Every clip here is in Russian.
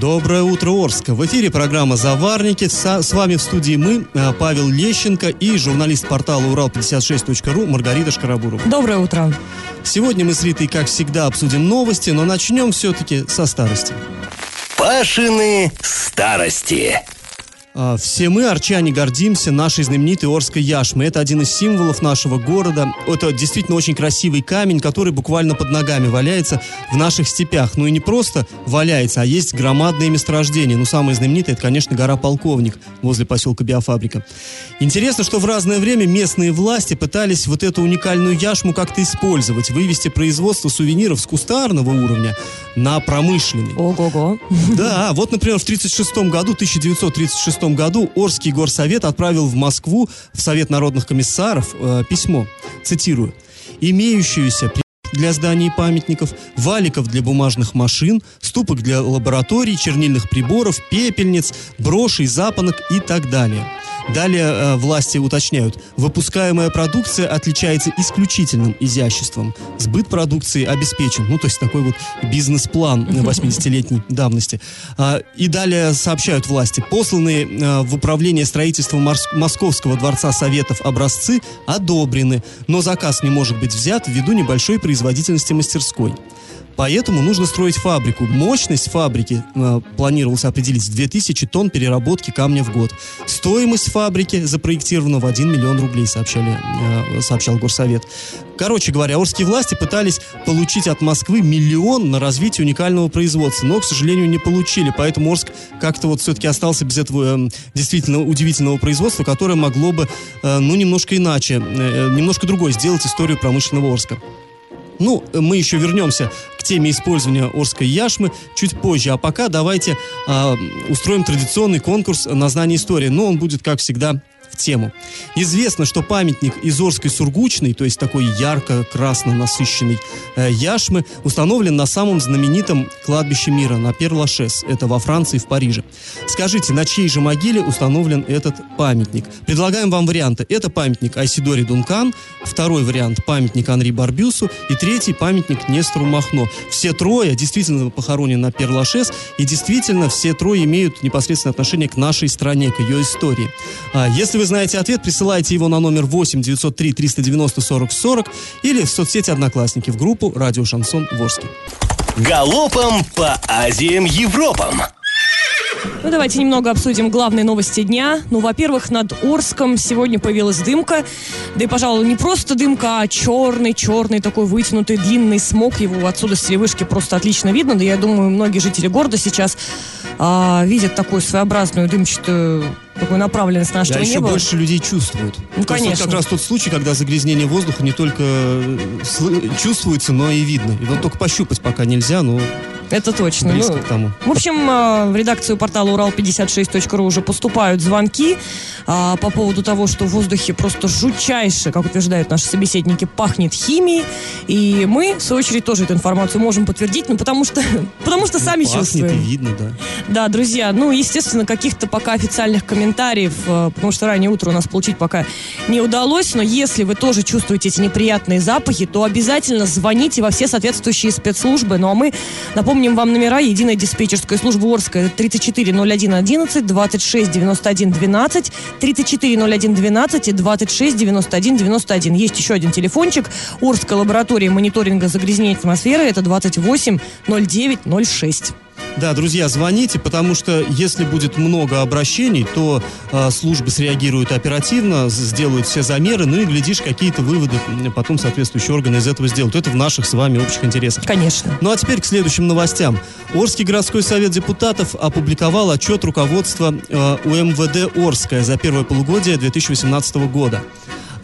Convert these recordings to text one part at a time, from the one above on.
Доброе утро, Орск. В эфире программа «Заварники». С вами в студии мы, э, Павел Лещенко и журналист портала «Урал56.ру» Маргарита Шкарабурова. Доброе утро. Сегодня мы с Ритой, как всегда, обсудим новости, но начнем все-таки со старости. Пашины старости. А, Все мы, арчане, гордимся нашей знаменитой Орской яшмой. Это один из символов нашего города. Это действительно очень красивый камень, который буквально под ногами валяется в наших степях. Ну и не просто валяется, а есть громадные месторождения. Ну, самое знаменитое, это, конечно, гора Полковник возле поселка Биофабрика. Интересно, что в разное время местные власти пытались вот эту уникальную яшму как-то использовать, вывести производство сувениров с кустарного уровня на промышленный. Ого-го. Да, вот, например, в 1936 году, 1936 году Орский горсовет отправил в Москву, в Совет народных комиссаров, э, письмо, цитирую, «Имеющуюся для зданий памятников, валиков для бумажных машин, ступок для лабораторий, чернильных приборов, пепельниц, брошей, запонок и так далее». Далее э, власти уточняют, выпускаемая продукция отличается исключительным изяществом. Сбыт продукции обеспечен. Ну, то есть такой вот бизнес-план 80-летней давности. А, И далее сообщают власти, посланные э, в управление строительства Московского дворца Советов образцы одобрены, но заказ не может быть взят ввиду небольшой производительности мастерской. Поэтому нужно строить фабрику. Мощность фабрики э, планировалось определить в 2000 тонн переработки камня в год. Стоимость фабрики запроектирована в 1 миллион рублей, сообщали, э, сообщал Горсовет. Короче говоря, орские власти пытались получить от Москвы миллион на развитие уникального производства, но, к сожалению, не получили. Поэтому Орск как-то вот все-таки остался без этого э, действительно удивительного производства, которое могло бы, э, ну, немножко иначе, э, немножко другой сделать историю промышленного Орска. Ну, мы еще вернемся к теме использования Орской яшмы чуть позже. А пока давайте а, устроим традиционный конкурс на знание истории. Но он будет, как всегда, в тему. Известно, что памятник из Орской Сургучной, то есть такой ярко-красно насыщенный э, яшмы, установлен на самом знаменитом кладбище мира, на Пер-Лашес. Это во Франции, в Париже. Скажите, на чьей же могиле установлен этот памятник? Предлагаем вам варианты. Это памятник Айсидоре Дункан, второй вариант памятник Анри Барбюсу и третий памятник Нестору Махно. Все трое действительно похоронены на Пер-Лашес и действительно все трое имеют непосредственное отношение к нашей стране, к ее истории. А, если вы знаете ответ, присылайте его на номер 8 903 390 40 40 или в соцсети Одноклассники в группу Радио Шансон Ворске. Галопом по Азиям Европам. Ну, давайте немного обсудим главные новости дня. Ну, во-первых, над Орском сегодня появилась дымка. Да и, пожалуй, не просто дымка, а черный-черный такой вытянутый длинный смог. Его отсюда с телевышки просто отлично видно. Да я думаю, многие жители города сейчас а, видят такую своеобразную дымчатую такую направленность Да, нашего еще неба. больше людей чувствуют. Ну, То есть вот конечно. как раз тот случай, когда загрязнение воздуха не только э, чувствуется, но и видно. И вот только пощупать пока нельзя, но Это точно. близко Ну, к тому. В общем, э, в редакцию портала Урал56.ру уже поступают звонки а, по поводу того, что в воздухе просто жутчайше, как утверждают наши собеседники, пахнет химией. И мы, в свою очередь, тоже эту информацию можем подтвердить, ну, потому что, потому что сами Ну, Пахнет и чувствуем. видно, да. Да, друзья, ну, естественно, каких-то пока официальных комментариев, э, потому что раннее утро у нас получить пока не удалось, но если вы тоже чувствуете эти неприятные запахи, то обязательно звоните во все соответствующие спецслужбы. Ну, а мы напомним вам номера единой диспетчерской службы Орская 340111, 269112, 340112 и 269191. Есть еще один телефончик Орской лаборатории мониторинга загрязнения атмосферы, это 280906. Да, друзья, звоните, потому что если будет много обращений, то э, службы среагируют оперативно, сделают все замеры, ну и, глядишь, какие-то выводы потом соответствующие органы из этого сделают. Это в наших с вами общих интересах. Конечно. Ну а теперь к следующим новостям. Орский городской совет депутатов опубликовал отчет руководства э, УМВД Орская за первое полугодие 2018 года.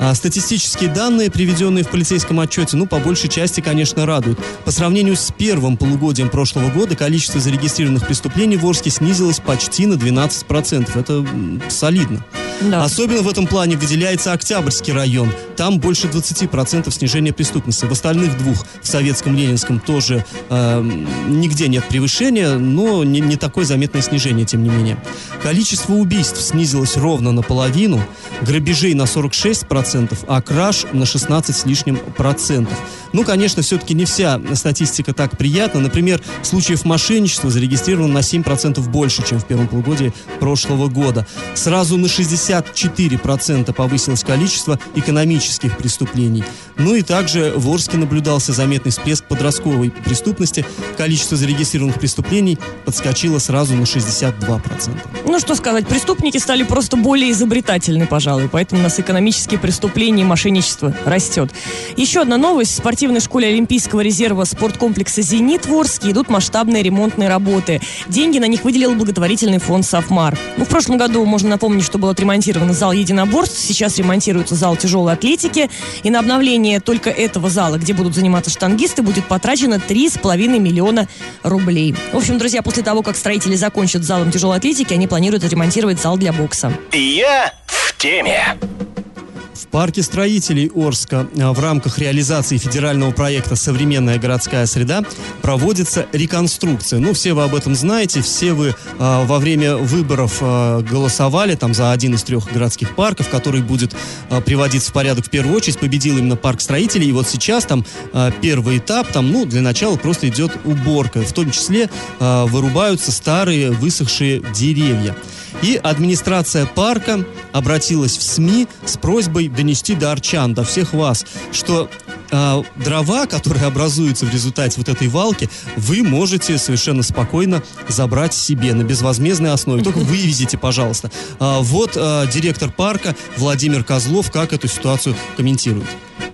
А статистические данные, приведенные в полицейском отчете, ну, по большей части, конечно, радуют. По сравнению с первым полугодием прошлого года количество зарегистрированных преступлений в Орске снизилось почти на 12%. Это солидно. Да. Особенно в этом плане выделяется Октябрьский район. Там больше 20% снижения преступности. В остальных двух, в Советском, Ленинском, тоже э, нигде нет превышения, но не, не такое заметное снижение, тем не менее. Количество убийств снизилось ровно наполовину, грабежей на 46%, а краж на 16 с лишним процентов. Ну, конечно, все-таки не вся статистика так приятна. Например, случаев мошенничества зарегистрировано на 7% больше, чем в первом полугодии прошлого года. Сразу на 64% повысилось количество экономических преступлений. Ну и также в Орске наблюдался заметный всплеск подростковой преступности. Количество зарегистрированных преступлений подскочило сразу на 62%. Ну, что сказать, преступники стали просто более изобретательны, пожалуй, поэтому у нас экономические преступления и мошенничество растет. Еще одна новость. В спортивной школе Олимпийского резерва спорткомплекса «Зенит» в Орске идут масштабные ремонтные работы. Деньги на них выделил благотворительный фонд «Софмар». Ну, в прошлом году, можно напомнить, что был отремонтирован зал единоборств, сейчас ремонтируется зал тяжелой атлетики, и на обновление только этого зала, где будут заниматься штангисты, будет потрачено 3,5 миллиона рублей. В общем, друзья, после того, как строители закончат залом тяжелой атлетики, они планируют ремонтировать зал для бокса. Я в теме. В парке строителей Орска а, в рамках реализации федерального проекта «Современная городская среда» проводится реконструкция. Ну, все вы об этом знаете, все вы а, во время выборов а, голосовали там за один из трех городских парков, который будет а, приводиться в порядок в первую очередь. Победил именно парк строителей. И вот сейчас там а, первый этап, там, ну, для начала просто идет уборка. В том числе а, вырубаются старые высохшие деревья. И администрация парка обратилась в СМИ с просьбой донести до арчан, до всех вас, что э, дрова, которые образуются в результате вот этой валки, вы можете совершенно спокойно забрать себе на безвозмездной основе. Только вывезите, пожалуйста. А, вот э, директор парка Владимир Козлов как эту ситуацию комментирует.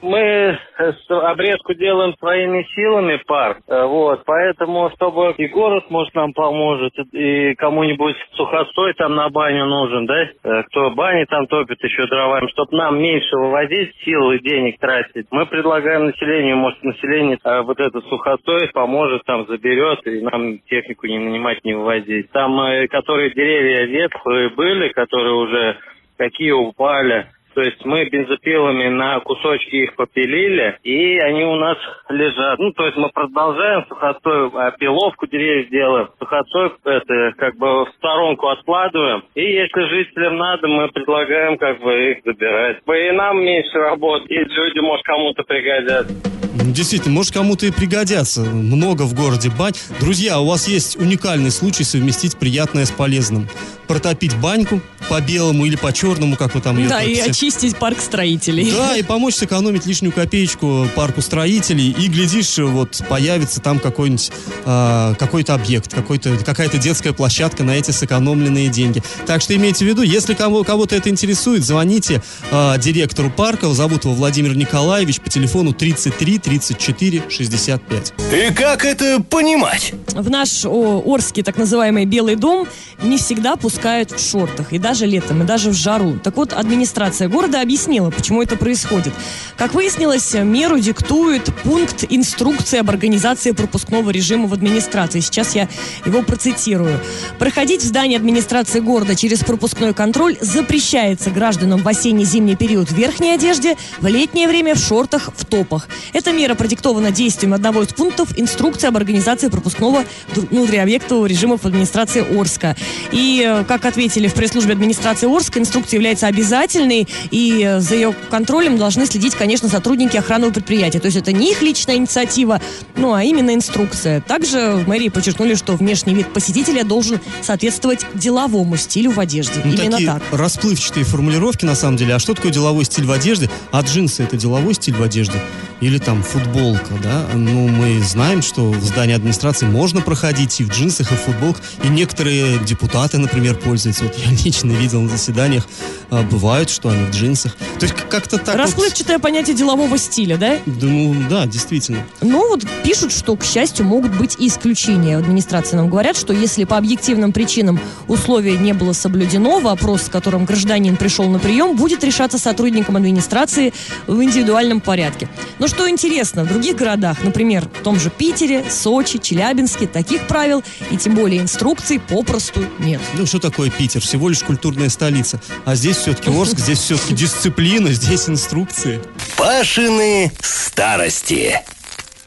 Мы э, обрезку делаем своими силами парк, э, вот, поэтому, чтобы и город, может, нам поможет, и кому-нибудь сухостой там на баню нужен, да, э, кто бани там топит еще дровами, чтобы нам меньше вывозить сил и денег тратить, мы предлагаем населению, может, население э, вот этот сухостой поможет, там, заберет, и нам технику не нанимать, не вывозить. Там, которые деревья ветхие были, которые уже какие упали, то есть мы бензопилами на кусочки их попилили, и они у нас лежат. Ну, то есть мы продолжаем сухостой, а, пиловку деревьев делаем, сухостой это как бы в сторонку откладываем. И если жителям надо, мы предлагаем как бы их забирать. И нам меньше работы, и люди, может, кому-то пригодятся. Ну, Действительно, может кому-то и пригодятся. Много в городе бань. Друзья, у вас есть уникальный случай совместить приятное с полезным. Протопить баньку по белому или по черному, как вы там ее Да, и топите. Очистить парк строителей. Да, и помочь сэкономить лишнюю копеечку парку строителей. И, глядишь, вот появится там какой-нибудь а, какой-то объект, какой-то, какая-то детская площадка на эти сэкономленные деньги. Так что имейте в виду, если кого, кого-то это интересует, звоните а, директору парка. Зовут его Владимир Николаевич по телефону 33 34 65. И как это понимать? В наш о, Орский так называемый Белый дом не всегда пускают в шортах. И даже летом, и даже в жару. Так вот, администрация города объяснила, почему это происходит. Как выяснилось, меру диктует пункт инструкции об организации пропускного режима в администрации. Сейчас я его процитирую. Проходить в здание администрации города через пропускной контроль запрещается гражданам в осенне-зимний период в верхней одежде, в летнее время в шортах, в топах. Эта мера продиктована действием одного из пунктов инструкции об организации пропускного внутриобъектового режима в администрации Орска. И, э, как ответили в пресс-службе администрации Орска, инструкция является обязательной, и э, за ее контролем должны следить, конечно, сотрудники охранного предприятия. То есть это не их личная инициатива, ну, а именно инструкция. Также в мэрии подчеркнули, что внешний вид посетителя должен соответствовать деловому стилю в одежде. Ну, Именно такие так. расплывчатые формулировки, на самом деле. А что такое деловой стиль в одежде? А джинсы – это деловой стиль в одежде? Или там футболка, да, ну, мы знаем, что в здании администрации можно проходить и в джинсах, и в футболках, и некоторые депутаты, например, пользуются. Вот я лично видел на заседаниях, а, бывает, что они в джинсах. То есть как-то так Расплывчатое вот... понятие делового стиля, да? Да, ну, да, действительно. Ну, вот пишут, что, к счастью, могут быть и исключения. Администрации нам говорят, что если по объективным причинам условие не было соблюдено, вопрос, с которым гражданин пришел на прием, будет решаться сотрудником администрации в индивидуальном порядке. Но что интересно, в других городах, например, в том же Питере, Сочи, Челябинске, таких правил и тем более инструкций попросту нет. Ну, что такое Питер? Всего лишь культурная столица. А здесь все-таки Орск, здесь все-таки дисциплина, здесь инструкции. Пашины старости.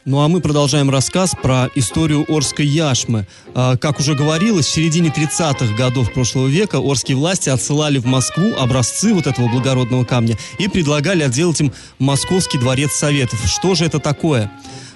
Ну а мы продолжаем рассказ про историю Орской яшмы. А, как уже говорилось, в середине 30-х годов прошлого века орские власти отсылали в Москву образцы вот этого благородного камня и предлагали отделать им Московский дворец Советов. Что же это такое?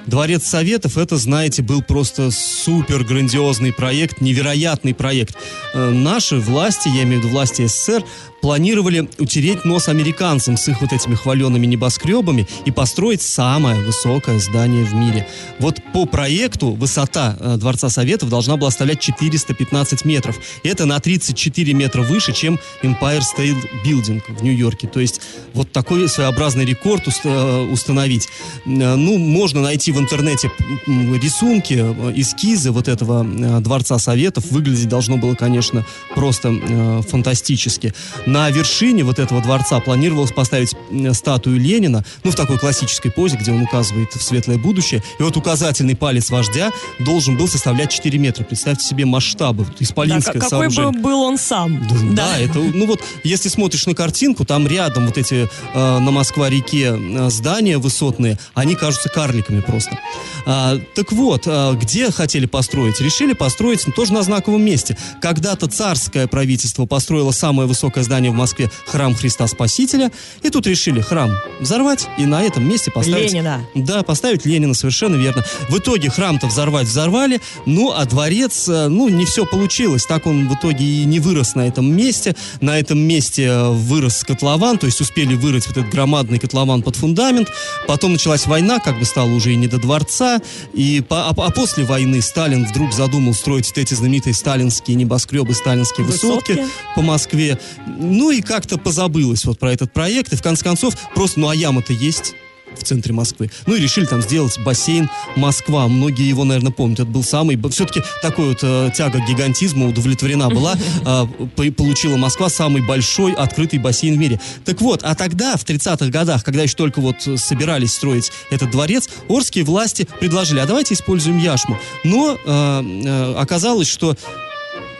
Дворец Советов, это, знаете, был просто супер грандиозный проект, невероятный проект. Э, наши власти, я имею в виду власти СССР, планировали утереть нос американцам с их вот этими хваленными небоскребами и построить самое высокое здание в мире. Вот по проекту высота э, Дворца Советов должна была составлять 415 метров. Это на 34 метра выше, чем Empire State Building в Нью-Йорке. То есть вот такой своеобразный рекорд э, установить. Э, ну, можно найти в интернете рисунки, эскизы вот этого Дворца Советов. Выглядеть должно было, конечно, просто фантастически на вершине вот этого дворца планировалось поставить статую Ленина, ну, в такой классической позе, где он указывает в светлое будущее. И вот указательный палец вождя должен был составлять 4 метра. Представьте себе масштабы. Исполинское да, какой бы был он сам. Да, да. да, это, ну вот, если смотришь на картинку, там рядом вот эти э, на Москва-реке э, здания высотные, они кажутся карликами просто. А, так вот, а, где хотели построить? Решили построить тоже на знаковом месте. Когда-то царское правительство построило самое высокое здание здание в Москве храм Христа Спасителя. И тут решили храм взорвать и на этом месте поставить... Ленина. Да, поставить Ленина, совершенно верно. В итоге храм-то взорвать взорвали, ну, а дворец, э, ну, не все получилось. Так он в итоге и не вырос на этом месте. На этом месте э, вырос котлован, то есть успели вырыть вот этот громадный котлован под фундамент. Потом началась война, как бы стало уже и не до дворца. И по, а, а после войны Сталин вдруг задумал строить вот эти знаменитые сталинские небоскребы, сталинские высотки, высотки по Москве. Ну и как-то позабылось вот про этот проект, и в конце концов просто, ну а яма-то есть в центре Москвы. Ну и решили там сделать бассейн Москва. Многие его, наверное, помнят. Это был самый... Все-таки такой вот э, тяга к гигантизму удовлетворена была. Э, получила Москва самый большой открытый бассейн в мире. Так вот, а тогда, в 30-х годах, когда еще только вот собирались строить этот дворец, орские власти предложили, а давайте используем яшму. Но э, э, оказалось, что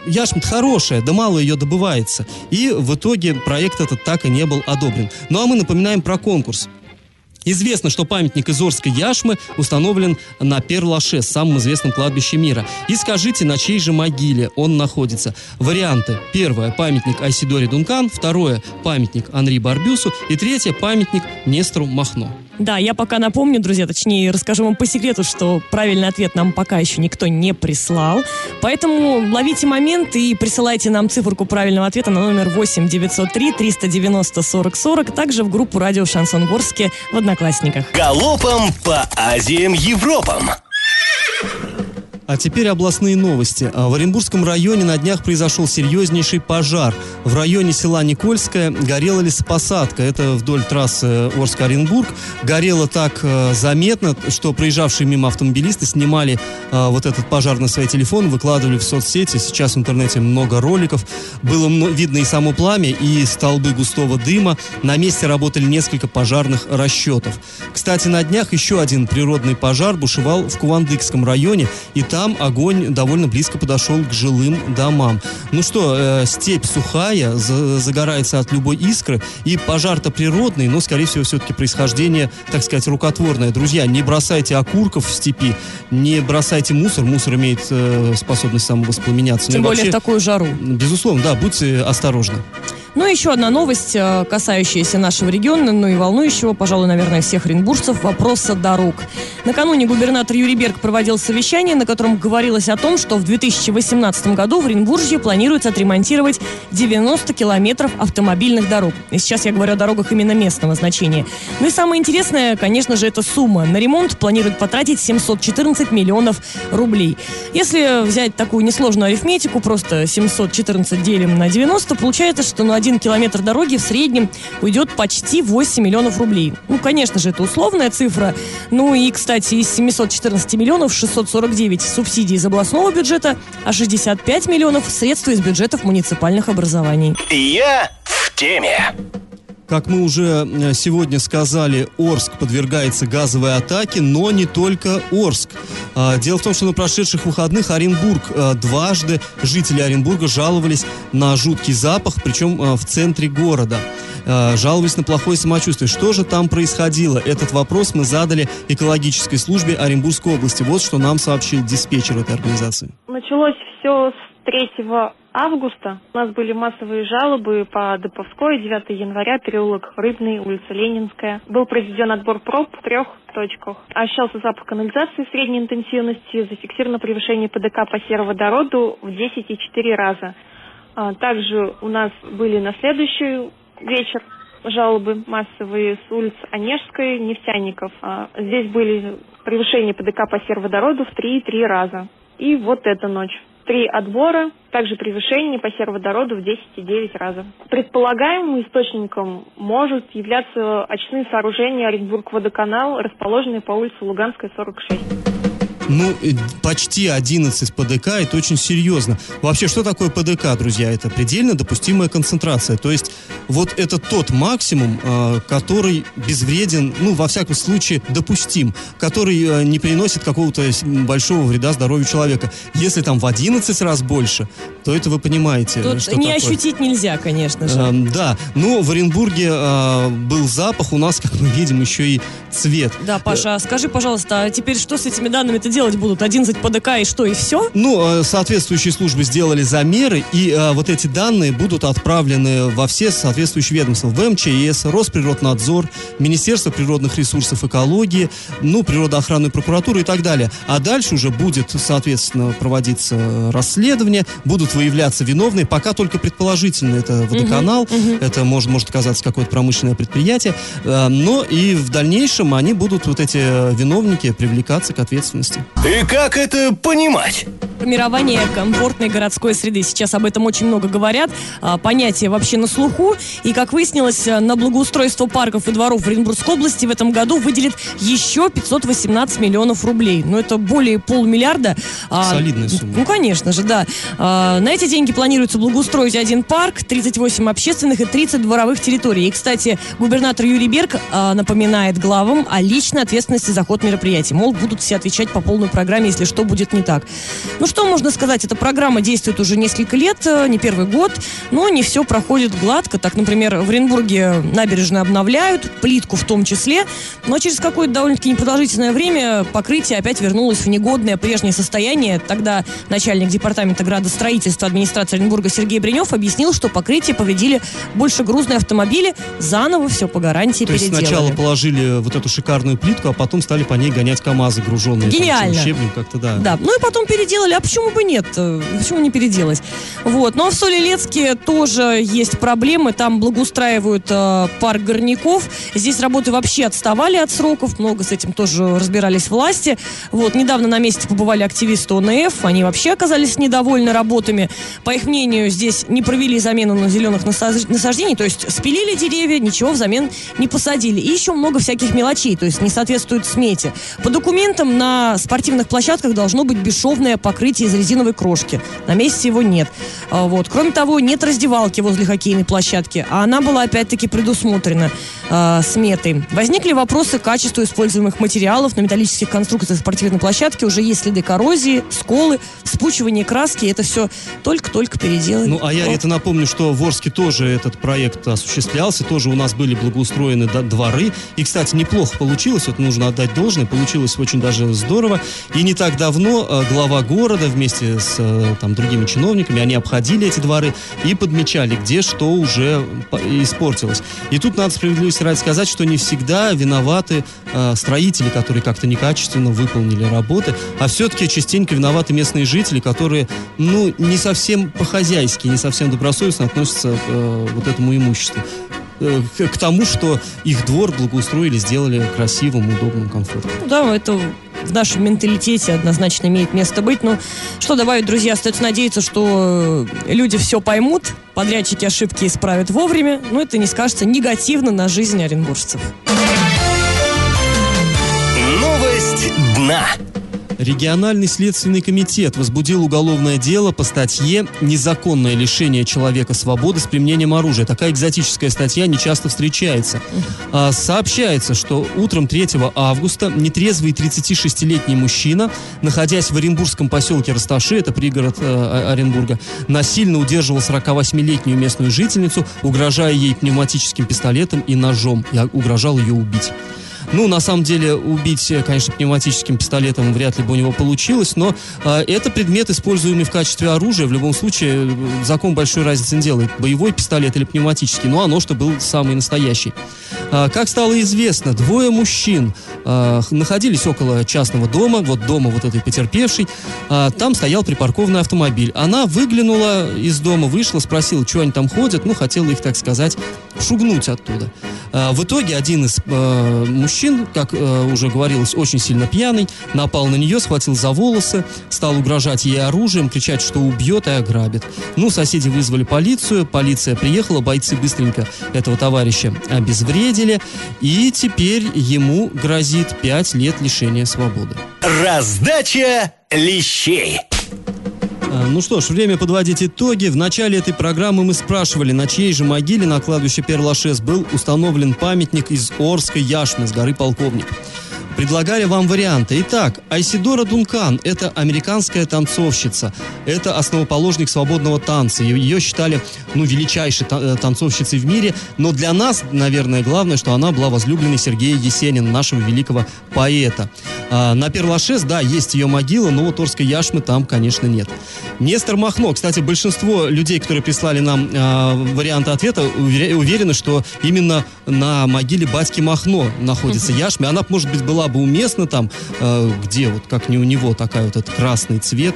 яшма хорошая, да мало ее добывается. И в итоге проект этот так и не был одобрен. Ну а мы напоминаем про конкурс. Известно, что памятник из Орской яшмы установлен на Перлаше, самом известном кладбище мира. И скажите, на чьей же могиле он находится. Варианты. Первое – памятник Айсидоре Дункан. Второе – памятник Анри Барбюсу. И третье – памятник Нестру Махно. Да, я пока напомню, друзья, точнее расскажу вам по секрету, что правильный ответ нам пока еще никто не прислал. Поэтому ловите момент и присылайте нам циферку правильного ответа на номер 8 903 390 40 40, также в группу радио Шансон Горске в Одноклассниках. Галопом по Азиям Европам! А теперь областные новости. А, в Оренбургском районе на днях произошел серьезнейший пожар. В районе села Никольское горела лесопосадка. Это вдоль трассы Орск-Оренбург. Горело так э, заметно, что проезжавшие мимо автомобилисты снимали э, вот этот пожар на свои телефоны, выкладывали в соцсети. Сейчас в интернете много роликов. Было видно и само пламя, и столбы густого дыма. На месте работали несколько пожарных расчетов. Кстати, на днях еще один природный пожар бушевал в Кувандыкском районе. И там там огонь довольно близко подошел к жилым домам. Ну что, э, степь сухая, за, загорается от любой искры, и пожар-то природный, но, скорее всего, все-таки происхождение, так сказать, рукотворное. Друзья, не бросайте окурков в степи, не бросайте мусор, мусор имеет э, способность самовоспламеняться. Тем ну, более вообще, в такую жару. Безусловно, да, будьте осторожны. Ну и еще одна новость, э, касающаяся нашего региона, ну и волнующего, пожалуй, наверное, всех оренбуржцев, вопроса дорог. Накануне губернатор Юрий Берг проводил совещание, на котором говорилось о том, что в 2018 году в Оренбурге планируется отремонтировать 90 километров автомобильных дорог. И сейчас я говорю о дорогах именно местного значения. Ну и самое интересное, конечно же, это сумма. На ремонт планируют потратить 714 миллионов рублей. Если взять такую несложную арифметику, просто 714 делим на 90, получается, что на один километр дороги в среднем уйдет почти 8 миллионов рублей. Ну, конечно же, это условная цифра. Ну и, кстати, из 714 миллионов 649 субсидий из областного бюджета, а 65 миллионов средства из бюджетов муниципальных образований. Я в теме. Как мы уже э, сегодня сказали, Орск подвергается газовой атаке, но не только Орск. А, Дело в том, что на прошедших выходных Оренбург э, дважды жители Оренбурга жаловались на жуткий запах, причем э, в центре города. Жаловались на плохое самочувствие. Что же там происходило? Этот вопрос мы задали экологической службе Оренбургской области. Вот что нам сообщил диспетчер этой организации. Началось все с 3 августа. У нас были массовые жалобы по Доповской, 9 января, переулок Рыбный, улица Ленинская. Был произведен отбор проб в трех точках. Ощущался запах канализации средней интенсивности, зафиксировано превышение ПДК по сероводороду в 10,4 раза. А, Также у нас были на следующий вечер жалобы массовые с улиц Онежской, Нефтяников. А, Здесь были превышения ПДК по сероводороду в 3,3 раза. И вот эта ночь. Три отбора, также превышение по сероводороду в 10,9 раза. Предполагаемым источником может являться очные сооружения Оренбург-водоканал, расположенные по улице Луганская, 46. Ну, э, почти 11 ПДК, это очень серьезно. Вообще, что такое ПДК, друзья? Это предельно допустимая концентрация. То есть, вот это тот максимум, э, который безвреден, ну, во всяком случае, допустим, который э, не приносит какого-то большого вреда здоровью человека. Если там в 11 раз больше, то это вы понимаете, Тут что не такое. ощутить нельзя, конечно же. Эм, да, но в Оренбурге э, был запах, у нас, как мы видим, еще и цвет. Да, Паша, а скажи, пожалуйста, а теперь что с этими данными-то делать будут? 11 ПДК и что, и все? Ну, э, соответствующие службы сделали замеры, и э, вот эти данные будут отправлены во все соответствующие ведомства. В МЧС, Росприроднадзор, Министерство природных ресурсов экологии, ну, природоохранную прокуратуру и так далее. А дальше уже будет, соответственно, проводиться э, расследование, будут выявляться виновные, пока только предположительно это водоканал, это может, может оказаться какое-то промышленное предприятие, но и в дальнейшем они будут, вот эти виновники, привлекаться к ответственности. И как это понимать? Формирование комфортной городской среды. Сейчас об этом очень много говорят. А, Понятие вообще на слуху. И, как выяснилось, на благоустройство парков и дворов в Оренбургской области в этом году выделит еще 518 миллионов рублей. Ну, это более полмиллиарда. А, Солидная сумма. Ну, конечно же, да. А, На эти деньги планируется благоустроить один парк, 38 общественных и 30 дворовых территорий. И, кстати, губернатор Юрий Берг напоминает главам о личной ответственности за ход мероприятий. Мол, будут все отвечать по полной программе, если что будет не так. Ну, что можно сказать? Эта программа действует уже несколько лет, э, не первый год, но не все проходит гладко. Так, например, в Оренбурге набережные обновляют, плитку в том числе, но через какое-то довольно-таки непродолжительное время покрытие опять вернулось в негодное прежнее состояние. Тогда начальник департамента градостроительства администрации Оренбурга Сергей Бринев объяснил, что покрытие повредили больше грузные автомобили, заново все по гарантии То есть переделали. сначала положили вот эту шикарную плитку, а потом стали по ней гонять КАМАЗы груженные. Гениально. Всем щебнем как-то, да. Да, ну и потом переделали, а почему бы нет? Почему не переделать? Вот, ну а в Солилецке тоже есть проблемы, там благоустраивают э, парк горняков, здесь работы вообще отставали от сроков, много с этим тоже разбирались власти. Вот, недавно на месте побывали активисты ОНФ, они вообще оказались недовольны работами. По их мнению, здесь не провели замену на зеленых насаж- насаждений, то есть спилили деревья, ничего взамен не посадили. И еще много всяких мелочей, то есть не соответствует смете. По документам на спортивных площадках должно быть бесшовное покрытие из резиновой крошки. На месте его нет. А, Вот. Кроме того, нет раздевалки возле хоккейной площадки, а она была опять-таки предусмотрена э, сметой. Возникли вопросы к качеству используемых материалов на металлических конструкциях спортивной площадки. Уже есть следы коррозии, сколы, вспучивание краски. Это все только-только переделали. Ну, а я Вот. это напомню, что в Орске тоже этот проект осуществлялся, тоже у нас были благоустроены дворы. И, кстати, неплохо получилось, вот нужно отдать должное, получилось очень даже здорово. И не так давно э, глава города вместе с э, там, другими чиновниками. Они обходили эти дворы и подмечали, где что уже по- испортилось. И тут надо справедливости ради сказать, что не всегда виноваты э, строители, которые как-то некачественно выполнили работы, а все-таки частенько виноваты местные жители, которые, ну, не совсем по-хозяйски, не совсем добросовестно относятся к вот этому имуществу. К, к тому, что их двор благоустроили, сделали красивым, удобным, комфортным. Ну да, это в нашем менталитете однозначно имеет место быть. Ну, что добавить, друзья, остается надеяться, что э, люди все поймут, подрядчики ошибки исправят вовремя, но это не скажется негативно на жизнь оренбуржцев. Новость дна. Региональный следственный комитет возбудил уголовное дело по статье «Незаконное лишение человека свободы с применением оружия». Такая экзотическая статья не часто встречается. А, сообщается, что утром 3 августа нетрезвый 36-летний мужчина, находясь в оренбургском поселке Расташи, это пригород э, Оренбурга, насильно удерживал 48-летнюю местную жительницу, угрожая ей пневматическим пистолетом и ножом, и угрожал ее убить. Ну, на самом деле, убить, э, конечно, пневматическим пистолетом вряд ли бы у него получилось, но э, это предмет, используемый в качестве оружия. В любом случае, э, закон большой разницы не делает. Боевой пистолет или пневматический, но оно, что был самый настоящий. А, как стало известно, двое мужчин а, находились около частного дома, вот дома вот этой потерпевшей. А, там стоял припаркованный автомобиль. Она выглянула из дома, вышла, спросила, что они там ходят. Ну, хотела их, так сказать, шугнуть оттуда. А, в итоге один из э, мужчин, как э, уже говорилось, очень сильно пьяный, напал на нее, схватил за волосы, стал угрожать ей оружием, кричать, что убьет и ограбит. Ну, соседи вызвали полицию, полиция приехала, бойцы быстренько этого товарища обезвредили, и теперь ему грозит 5 лет лишения свободы. Раздача лещей. А, Ну что ж, время подводить итоги. В начале этой программы мы спрашивали, на чьей же могиле на кладбище Перлашес был установлен памятник из Орской яшмы с горы Полковник. Предлагали вам варианты. Итак, Айсидора Дункан – это американская танцовщица. Это основоположник свободного танца. Ее- считали, ну, величайшей э, танцовщицей в мире. Но для нас, наверное, главное, что она была возлюбленной Сергея Есенина, нашего великого поэта. А, на Перлашес, да, есть ее могила, но вот Орской яшмы там, конечно, нет. Нестор Махно. Кстати, большинство людей, которые прислали нам а, варианты ответа, уверены, что именно на могиле батьки Махно находится яшма. Она, может быть, была бы уместна там, э, где вот как не у него такая вот этот красный цвет.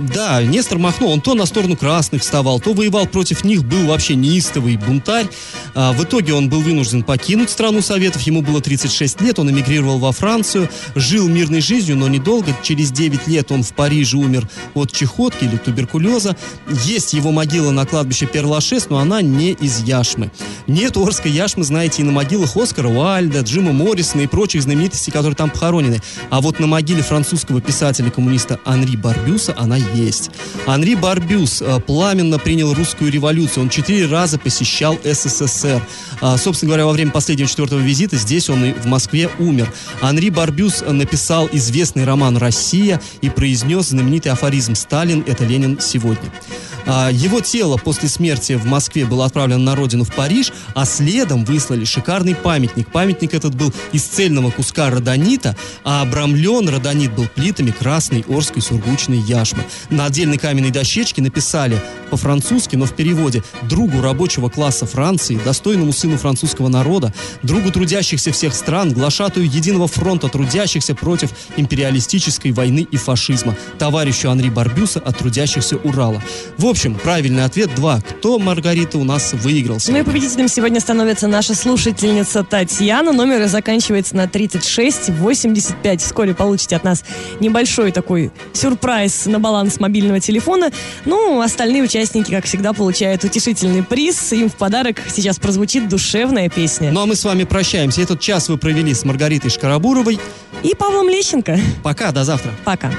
Да, Нестор Махно, он то на сторону красных вставал, то воевал против них, был вообще неистовый бунтарь. А, в итоге он был вынужден покинуть страну Советов, ему было 36 лет, он эмигрировал во Францию, жил мирной жизнью, но недолго. Через 9 лет он в Париже умер от чехотки или туберкулеза. Есть его могила на кладбище Перлашес, но она не из яшмы. Нет Орской яшмы, знаете, и на могилах Оскара Уальда, Джима Моррисона и прочих знаменитостей, которые там похоронены. А вот на могиле французского писателя-коммуниста Анри Барбюса она есть. Анри Барбюс э, пламенно принял русскую революцию. Он четыре раза посещал СССР. А, собственно говоря, во время последнего четвертого визита здесь он и в Москве умер. Анри Барбюс э, написал известный роман «Россия» и произнес знаменитый афоризм «Сталин – это Ленин сегодня». А, Его тело после смерти в Москве было отправлено на родину в Париж, а следом выслали шикарный памятник. Памятник этот был из цельного куска родонита, а обрамлен родонит был плитами красной орской сургучной яшмы. На отдельной каменной дощечке написали по-французски, но в переводе «другу рабочего класса Франции, достойному сыну французского народа, другу трудящихся всех стран, глашатую единого фронта трудящихся против империалистической войны и фашизма, товарищу Анри Барбюса от трудящихся Урала». В общем, правильный ответ 2. Кто, Маргарита, у нас выиграл? Ну и победителем сегодня становится наша слушательница Татьяна. Номер заканчивается на 3685. Вскоре получите от нас небольшой такой сюрприз на баланс мобильного телефона. Ну, остальные участники, как всегда, получают утешительный приз. Им в подарок сейчас прозвучит душевная песня. Ну а мы с вами прощаемся. Этот час вы провели с Маргаритой Шкарабуровой. И Павлом Лещенко. Пока, до завтра. Пока.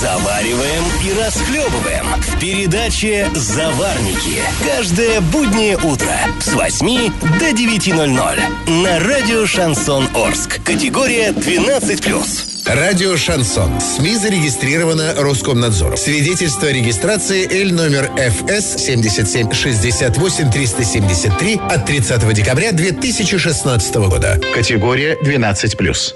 Завариваем и расхлебываем в передаче «Заварники». Каждое буднее утро с 8 до 9.00 на радио «Шансон Орск». Категория 12+. Радио «Шансон». СМИ зарегистрировано Роскомнадзором. Свидетельство о регистрации Л номер ФС 77 68 373 от 30 декабря 2016 года. Категория 12+.